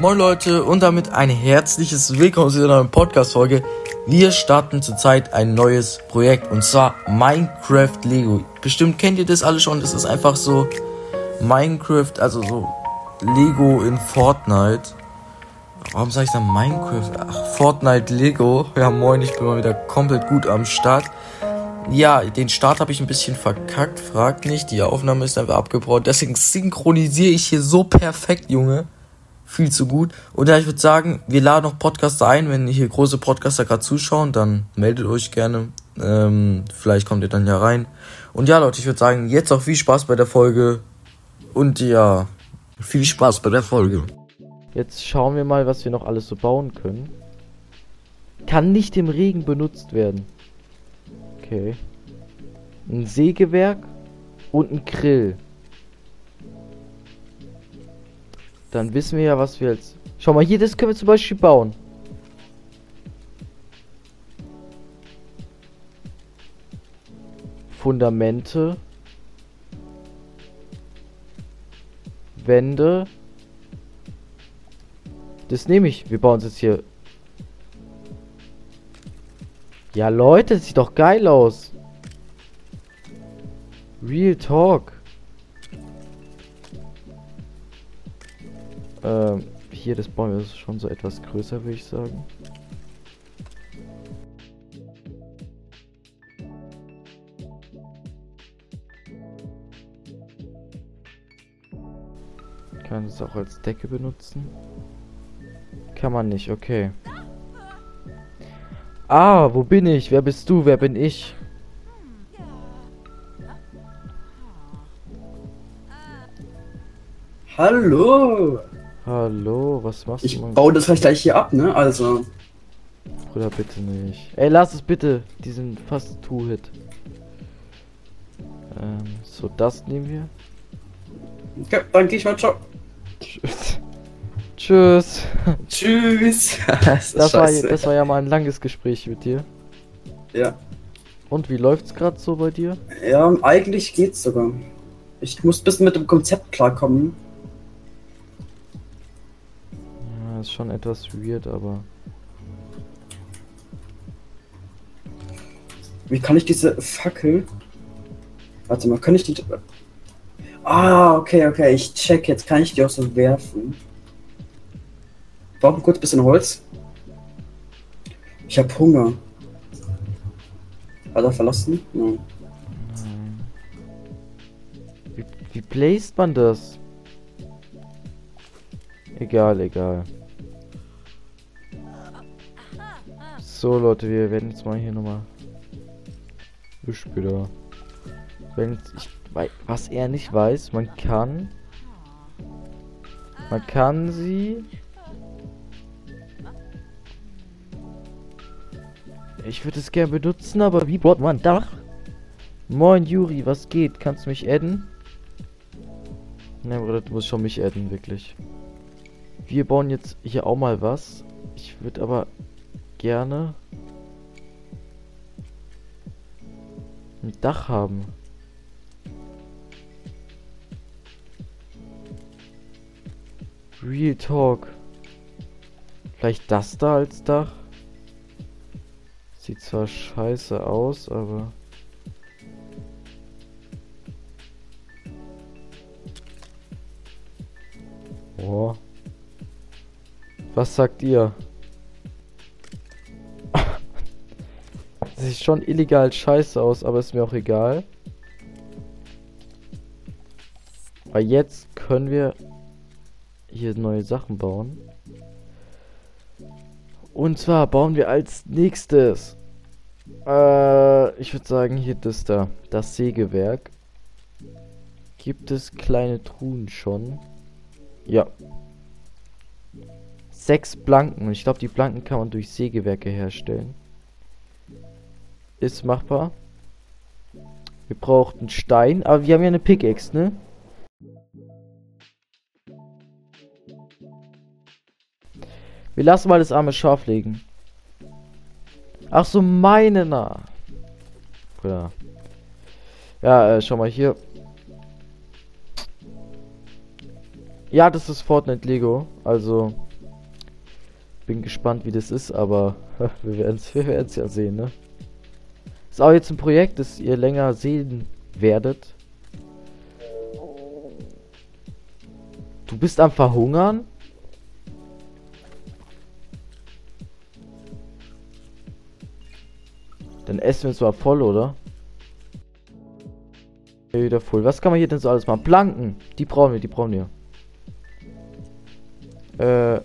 Moin Leute und damit ein herzliches Willkommen zu einer neuen Podcast-Folge. Wir starten zurzeit ein neues Projekt und zwar Minecraft Lego. Bestimmt kennt ihr das alle schon, das ist einfach so Minecraft, also so Lego in Fortnite. Warum sage ich dann Minecraft? Ach, Fortnite Lego. Ja moin, ich bin mal wieder komplett gut am Start. Ja, den Start habe ich ein bisschen verkackt, fragt nicht. Die Aufnahme ist einfach abgebrochen. Deswegen synchronisiere ich hier so perfekt, Junge. Viel zu gut. Und ja, ich würde sagen, wir laden noch Podcaster ein. Wenn hier große Podcaster gerade zuschauen, dann meldet euch gerne. Ähm, vielleicht kommt ihr dann ja rein. Und ja, Leute, ich würde sagen, jetzt auch viel Spaß bei der Folge. Und ja, viel Spaß bei der Folge. Jetzt schauen wir mal, was wir noch alles so bauen können. Kann nicht im Regen benutzt werden. Okay. Ein Sägewerk und ein Grill. Dann wissen wir ja, was wir jetzt... Schau mal, hier, das können wir zum Beispiel bauen. Fundamente. Wände. Das nehme ich. Wir bauen es jetzt hier. Ja, Leute, das sieht doch geil aus. Real Talk. Ähm, hier das Baum ist schon so etwas größer, würde ich sagen. Kann es auch als Decke benutzen. Kann man nicht, okay. Ah, wo bin ich? Wer bist du? Wer bin ich? Hallo! Hallo, was machst Ich du? mein baue das halt gleich hier ab, ne? Also. Bruder, bitte nicht. Ey, lass es bitte. Die sind fast Two-Hit. Ähm, so, das nehmen wir. Okay, dann geh ich mal. Ciao. Tschüss. Tschüss. Tschüss. das, Das war, das war ja mal ein langes Gespräch mit dir. Ja. Und wie läuft's gerade so bei dir? Ja, eigentlich geht's sogar. Ich muss ein bisschen mit dem Konzept klarkommen. Ist schon etwas weird, aber. Wie kann ich diese Fackel. Warte mal, kann ich die. Ah, okay, okay, ich check. Jetzt kann ich die auch so werfen. Brauchen kurz ein bisschen Holz. Ich hab Hunger. Hat er verlassen? Nein. Wie, wie placed man das? Egal, egal. So, Leute, wir werden jetzt mal hier nochmal. Bis später. Wenn ich, was er nicht weiß, man kann. Man kann sie. Ich würde es gerne benutzen, aber wie baut man Dach? Moin Juri, was geht? Kannst du mich adden? Ne, Bruder, du musst schon mich adden, wirklich. Wir bauen jetzt hier auch mal was. Ich würde aber gerne ein Dach haben. Real Talk. Vielleicht das da als Dach? Sieht zwar scheiße aus, aber... Oh. Was sagt ihr? Das sieht schon illegal scheiße aus, aber ist mir auch egal. Weil jetzt können wir hier neue Sachen bauen. Und zwar bauen wir als nächstes. Äh, ich würde sagen, hier das da. Das Sägewerk. Gibt es kleine Truhen schon? Ja. Sechs Blanken. Ich glaube, die Blanken kann man durch Sägewerke herstellen. Ist machbar. Wir brauchen Stein. Aber wir haben ja eine Pickaxe, ne? Wir lassen mal das arme Schaf legen. Ach so, meine na. Ja. Ja, äh, schau mal hier. Ja, das ist Fortnite Lego. Also, bin gespannt, wie das ist, aber wir werden es ja sehen, ne? Ist auch jetzt ein Projekt, das ihr länger sehen werdet. Du bist am Verhungern? Dann essen wir zwar voll, oder? Wieder voll. Was kann man hier denn so alles machen? Planken. Die brauchen wir, die brauchen wir. Äh.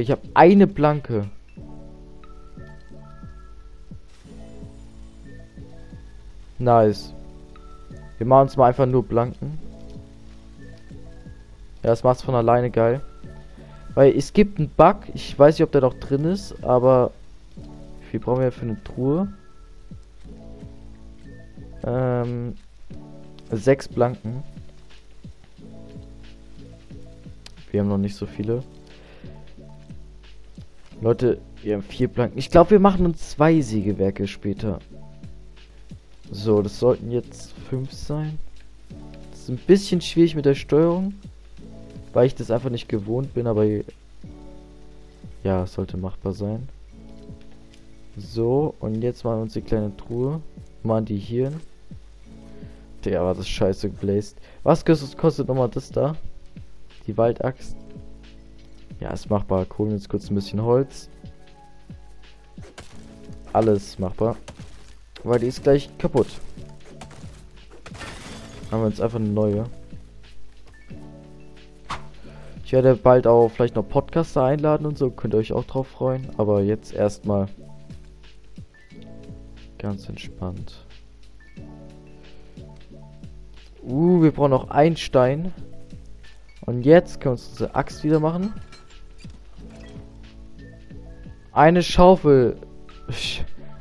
Okay, ich habe eine Blanke. Nice. Wir machen uns mal einfach nur Blanken. Ja, das macht's von alleine geil. Weil es gibt einen Bug, ich weiß nicht, ob der noch drin ist, aber wie viel brauchen wir für eine Truhe? Ähm, sechs Blanken. Wir haben noch nicht so viele. Leute, wir haben vier Blanken. Ich glaube, wir machen uns zwei Sägewerke später. So, das sollten jetzt fünf sein. Das ist ein bisschen schwierig mit der Steuerung. Weil ich das einfach nicht gewohnt bin, aber ja, sollte machbar sein. So, und jetzt machen wir uns die kleine Truhe. Machen die hier. Der war das scheiße gebläst. Was kostet, kostet nochmal das da? Die Waldaxt. Ja, ist machbar. Holen jetzt kurz ein bisschen Holz. Alles machbar. Weil die ist gleich kaputt. Haben wir jetzt einfach eine neue. Ich werde bald auch vielleicht noch Podcaster einladen und so. Könnt ihr euch auch drauf freuen. Aber jetzt erstmal ganz entspannt. Uh, wir brauchen noch einen Stein. Und jetzt können wir uns unsere Axt wieder machen. Eine Schaufel.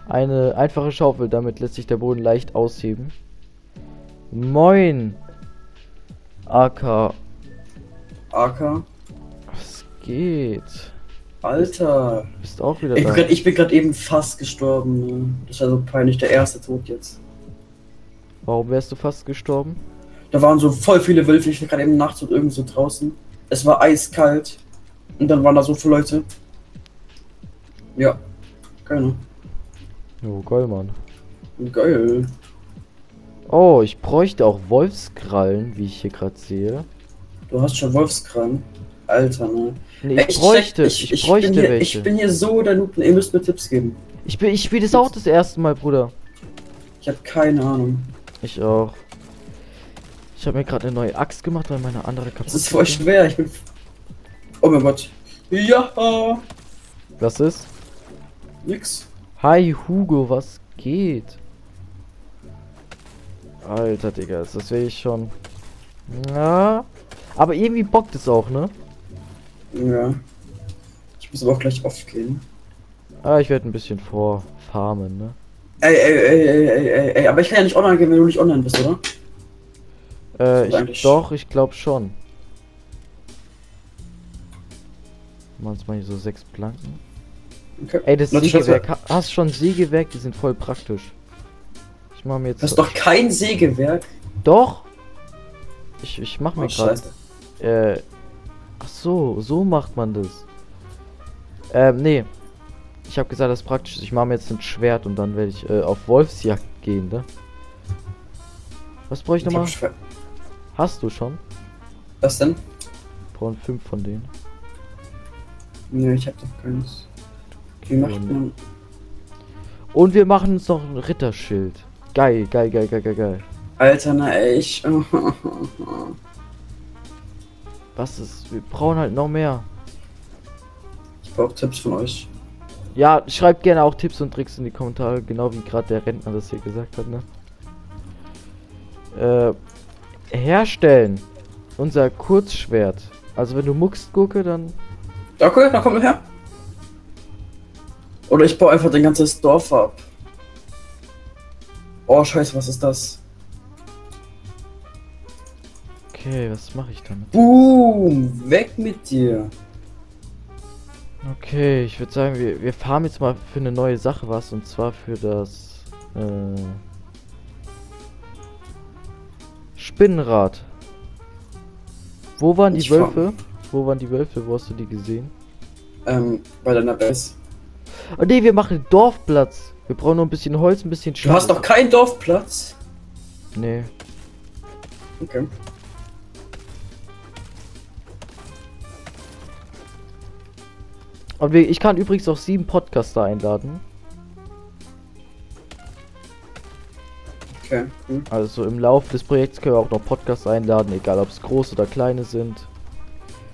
Eine einfache Schaufel, damit lässt sich der Boden leicht ausheben. Moin. AK. AK. Was geht? Alter. Du bist auch wieder Ich da. bin grad- ich bin gerade eben fast gestorben. Ne? Das war so peinlich, der erste Tod jetzt. Warum wärst du fast gestorben? Da waren so voll viele Wölfe. Ich war gerade eben nachts und irgendwo so draußen. Es war eiskalt. Und dann waren da so viele Leute. Ja. Keine. Oh, geil, Mann. Geil. Oh, ich bräuchte auch Wolfskrallen, wie ich hier gerade sehe. Du hast schon Wolfskram. Alter, ne? Nee, Ey, ich bräuchte, check- ich, bräuchte bin hier, welche. Ich bin hier so der Noob. Ihr müsst mir Tipps geben. Ich bin, ich spiele das auch das erste Mal, Bruder. Ich habe keine Ahnung. Ich auch. Ich habe mir gerade eine neue Axt gemacht, weil meine andere kaputt Das ist voll schwer. Ich bin. Oh mein Gott. Ja. Was ist? Nix. Hi Hugo, was geht? Alter, Digga, ist das will ich schon. Ja. Aber irgendwie bockt es auch, ne? Ja. Ich muss aber auch gleich off gehen. Ah, ich werde ein bisschen vorfarmen, ne? Ey, ey, ey, ey, ey, ey, ey, aber ich kann ja nicht online gehen, wenn du nicht online bist, oder? Äh, ich, eigentlich- doch, ich glaube schon. Machen uns mal hier so sechs Planken. Okay. Ey, das ich Sägewerk, ha- hast schon Sägewerk, die sind voll praktisch. Ich mache mir jetzt. Das ist doch kein Sägewerk. Doch! Ich, ich mach mir Oh, gerade. Äh. Ach so, so macht man das. Ähm, nee. Ich habe gesagt, das ist praktisch. Ich mache mir jetzt ein Schwert und dann werde ich äh, auf Wolfsjagd gehen, ne? Was brauche ich Ich nochmal? Hast du schon? Was denn? Brauchen fünf von denen. Nee, ich hab doch keins. Wie macht man. Und wir machen uns noch ein Ritterschild. Geil, geil, geil, geil, geil, geil. Alter, na ich. Was ist? Wir brauchen halt noch mehr. Ich brauch Tipps von euch. Ja, schreibt gerne auch Tipps und Tricks in die Kommentare, genau wie gerade der Rentner das hier gesagt hat, ne? Äh, herstellen. Unser Kurzschwert. Also wenn du muckst, Gurke, dann. Okay, dann komm her. Oder ich baue einfach dein ganzes Dorf ab. Oh, scheiße, was ist das? Okay, was mache ich damit? Boom! Weg mit dir! Okay, ich würde sagen, wir, wir farmen jetzt mal für eine neue Sache was und zwar für das äh, Spinnenrad. Wo waren die Ich. Wölfe? Wo waren die Wölfe? Wo hast du die gesehen? Ähm, bei deiner Base. Oh ne, wir machen Dorfplatz. Wir brauchen nur ein bisschen Holz, ein bisschen Du hast doch keinen Dorfplatz. Nee. Okay. Und ich kann übrigens auch sieben Podcaster einladen. Okay, cool. Also im Laufe des Projekts können wir auch noch Podcasts einladen, egal ob es große oder kleine sind.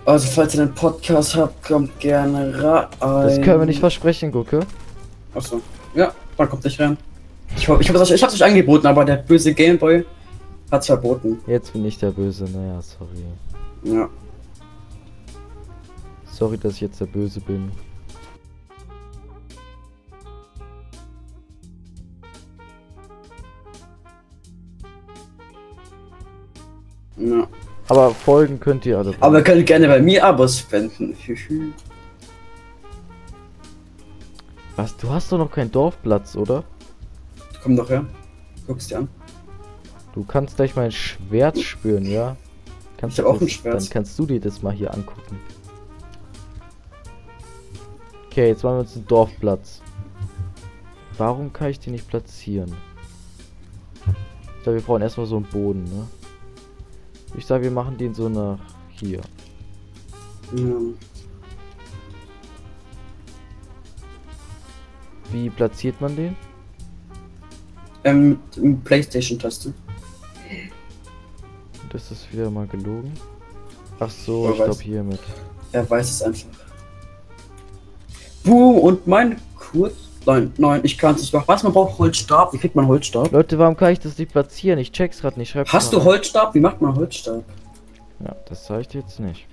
Also, falls ihr einen Podcast habt, kommt gerne rein. Das können wir nicht versprechen, Gucke. Achso. Ja, dann kommt nicht rein. Ich, hab- ich, hab das, ich hab's euch angeboten, aber der böse Gameboy hat's verboten. Jetzt bin ich der Böse, naja, sorry. Ja. Sorry, dass ich jetzt der Böse bin. Aber folgen könnt ihr alle. Aber ihr könnt gerne bei mir Abos spenden. Was? Du hast doch noch keinen Dorfplatz, oder? Komm doch her. Guck's dir an. Du kannst gleich mein Schwert spüren, ja? Kannst Ich hab auch ein Schwert. Dann kannst du dir das mal hier angucken. Okay, jetzt machen wir uns einen Dorfplatz. Warum kann ich den nicht platzieren? Ich glaube, wir brauchen erstmal so einen Boden, ne? Ich sage, wir machen den so nach hier. Ja. Wie platziert man den? Ähm, mit, Playstation-Taste. Das ist wieder mal gelogen. Ach so, Wer ich glaube hiermit. Er weiß es einfach. Boom, und mein Kurz. Nein, nein, ich kann es nicht machen. Was? Man braucht Holzstab. Wie kriegt man Holzstab? Leute, warum kann ich das nicht platzieren? Ich check's grad nicht. Schreib's Hast du Holzstab? Wie macht man Holzstab? Ja, das zeige ich dir jetzt nicht.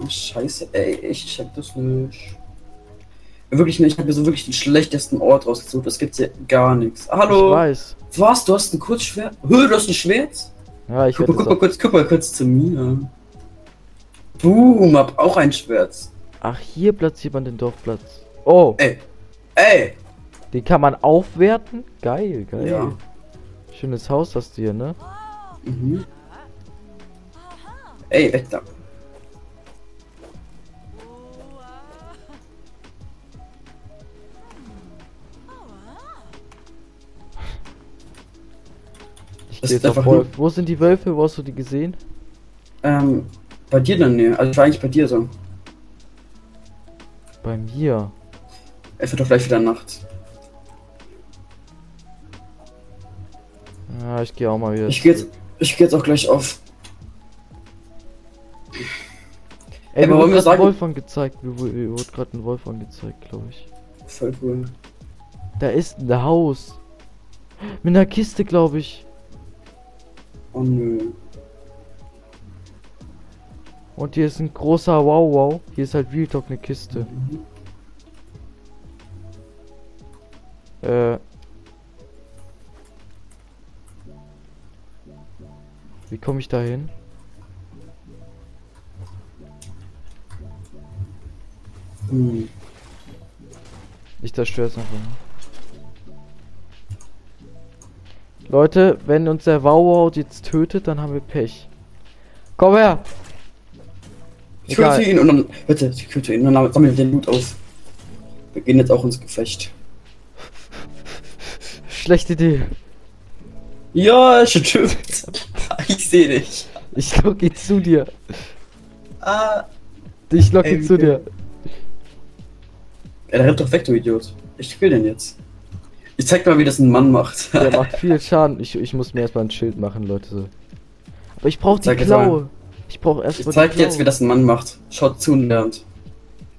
Oh, scheiße, ey, ich check das nicht. Wirklich nicht, ich habe mir so wirklich den schlechtesten Ort rausgesucht. Das gibt's hier gar nichts. Ich Hallo? weiß. Was? Du hast ein Kurzschwert? Hö, du hast ein Schwert? Ja, ich Guck, guck, mal kurz, guck mal kurz zu mir. Boom, hab auch ein Schwert. Ach, hier platziert man den Dorfplatz. Oh, Ey, ey. den kann man aufwerten? Geil, geil. Ja. Schönes Haus hast du hier, ne? Mhm. Ey, weg da. Ich jetzt auf Wolf. Wo sind die Wölfe? Wo hast du die gesehen? Ähm, bei dir dann, ne? Also ich war eigentlich bei dir so. Bei mir. Es wird doch gleich wieder Nacht. Ja, ich gehe auch mal wieder. Ich geh jetzt, ich geh jetzt auch gleich auf. Ey, aber mir wollen wurde gerade ein Wolf angezeigt. Mir wurde, gerade ein Wolf angezeigt, glaube ich. Voll cool. Da ist ein Haus. Mit einer Kiste, glaube ich. Oh nö. Und hier ist ein großer Wow Wow. Hier ist halt Real Talk eine Kiste. Äh. Wie komme ich da hin? Hm. Ich zerstöre es einfach. Leute, wenn uns der Wow jetzt tötet, dann haben wir Pech. Komm her! Ich töte ihn und dann. Bitte, ich töte ihn und dann sammeln wir den Loot auf. Wir gehen jetzt auch ins Gefecht. Schlechte Idee. Ja, stimmt. ich sehe dich. Ich locke ihn zu dir. Ah. Ich locke Ey, ihn zu dir. Der rennt doch weg, du Idiot. Ich will den jetzt. Ich zeig mal, wie das ein Mann macht. Der macht viel Schaden. Ich, ich muss mir erstmal ein Schild machen, Leute. Aber ich brauche die Zeig. Klaue. Ich brauche Ich erstmal zeig die dir jetzt, wie das ein Mann macht. Schaut zu und lernt.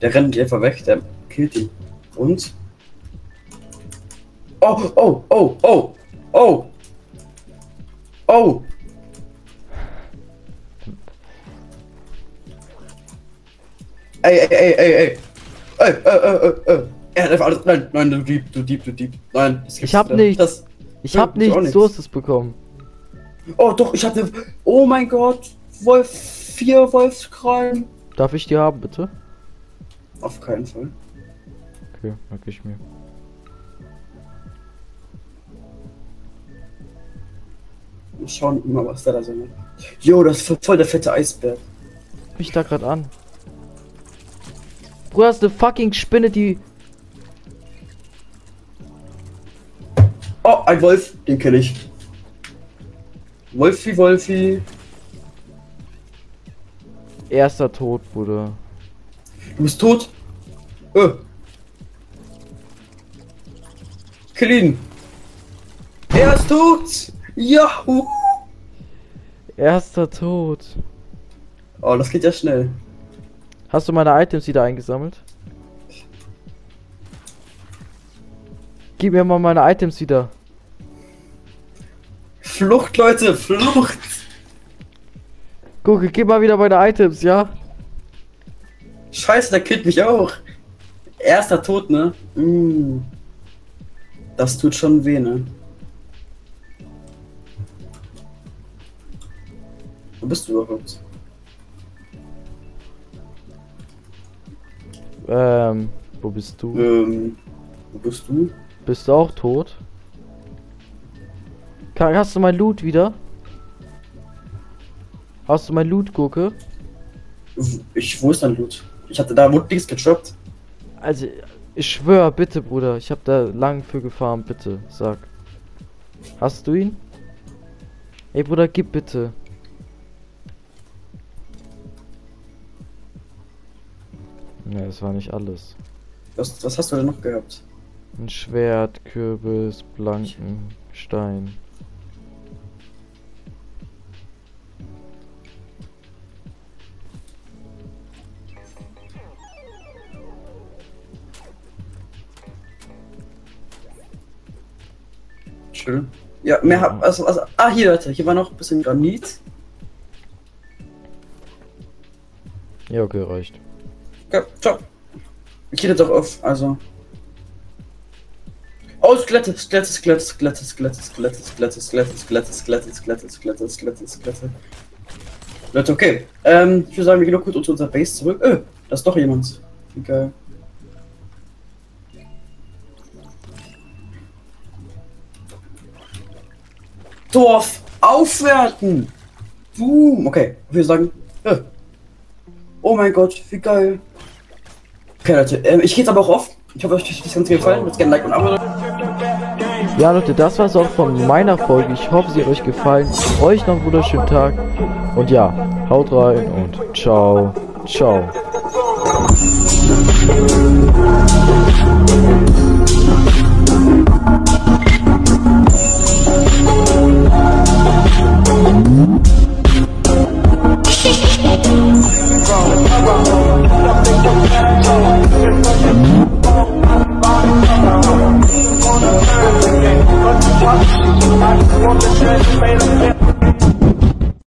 Der rennt einfach weg, der killt ihn. Und? Oh, oh, oh, oh, oh. Oh. Ey, ey, ey, ey, ey. Ey, äh, äh, äh, äh. Er hat einfach alles. Nein, nein, du Dieb, du Dieb, du Dieb. Nein, das gibt's Ich hab nichts. Das, Ich hab nichts. nichts. Du hast es bekommen. oh, doch, ich hatte. Oh mein Gott. Wolf. Vier Wolfskrallen. Darf ich die haben, bitte? Auf keinen Fall. Okay, merke ich mir. Wir schauen mal, was da da so ist. Jo, das ist voll der fette Eisberg. Mich da gerade an. Bruder, das ist eine fucking Spinne, die. Oh, ein Wolf, den kenne ich. Wolfi, Wolfi. Erster Tod, Bruder. Du bist tot. Äh. Kill ihn. Er ist tot. Yahoo. Erster Tod. Oh, das geht ja schnell. Hast du meine Items wieder eingesammelt? Gib mir mal meine Items wieder. Flucht, Leute, Flucht. Gucke, gib mal wieder meine Items, ja? Scheiße, der killt mich auch. Erster Tod, ne? Mm. Das tut schon weh, ne? Wo bist du überhaupt? Ähm, wo bist du? Ähm, wo bist du? Bist du auch tot? Ka- Hast du mein Loot wieder? Hast du mein Loot, Gurke? Ich, wo ist dein Loot? Ich hatte da wurde nichts gedroppt. Also, ich schwör, bitte, Bruder. Ich hab da lang für gefarmt, bitte. Sag. Hast du ihn? Ey, Bruder, gib bitte. Ne, das war nicht alles. Was, was hast du denn noch gehabt? Ein Schwert, Kürbis, blanken Stein. Schön. Ja, mehr hab. Also, also, ah, hier, Leute, hier war noch ein bisschen Granit. Ja, okay, reicht. Okay, ciao. Ich jetzt auch auf, also. Oh, Skelette, Skelette, Skelette, Skelette, Skelette, Skelette, Skelette, Skelette, Skelette, Skelette, Skelette, Skelette, Skelette, Skelette. Leute, okay. Ähm, ich würde sagen, wir gehen noch kurz zu unserer Base zurück. Äh, da ist doch jemand. Geil. Dorf aufwerten! Boom! Okay, würde sagen. Äh. Oh mein Gott, wie geil. Okay, Leute, ähm, ich gehe jetzt aber auch auf. Ich hoffe, euch hat das Ganze gefallen. Jetzt gerne Like und Abo. Ja, Leute, das war's auch von meiner Folge. Ich hoffe, sie hat euch gefallen. Euch noch einen wunderschönen Tag. Und ja, haut rein und ciao, ciao. Mm-hmm. What the shit made